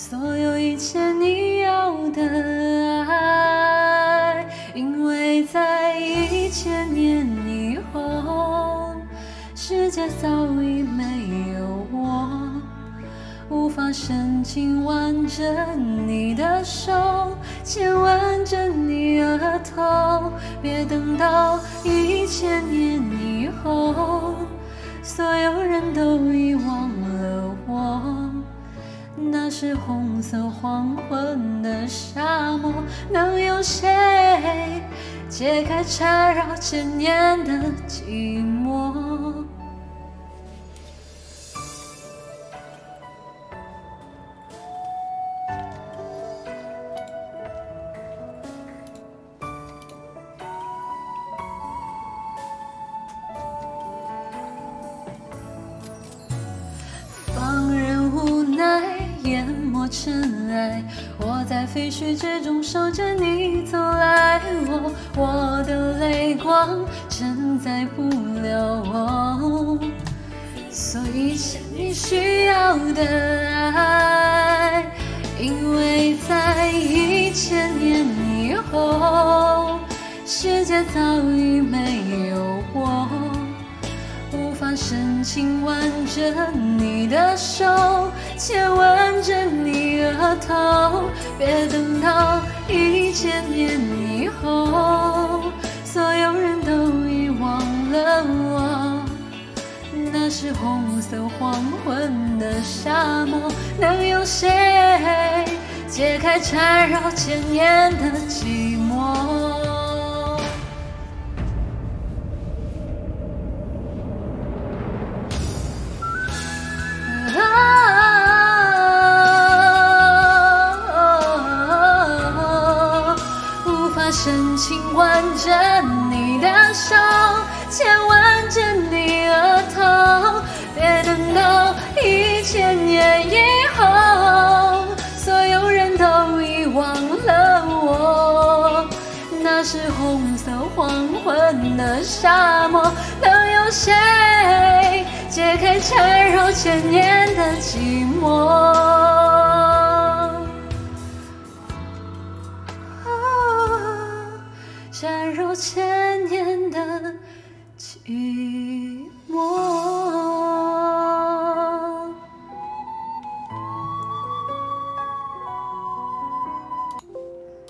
所有一切你要的爱，因为在一千年以后，世界早已没有我。无法深情挽着你的手，亲吻着你额头。别等到一千年以后，所有人都遗忘。那是红色黄昏的沙漠，能有谁解开缠绕千年的寂寞？淹没尘埃，我在废墟之中守着你走来，我我的泪光承载不了我所以欠你需要的爱，因为在一千年以后，世界早已没有我。无法深情挽着你的手，千万头。别等到一千年以后，所有人都遗忘了我。那是红色黄昏的沙漠，能有谁解开缠绕千年的寂寞？深情挽着你的手，牵挽着你额头。别等到一千年以后，所有人都遗忘了我。那是红色黄昏的沙漠，能有谁解开缠绕千年的寂寞？入千年的寂寞。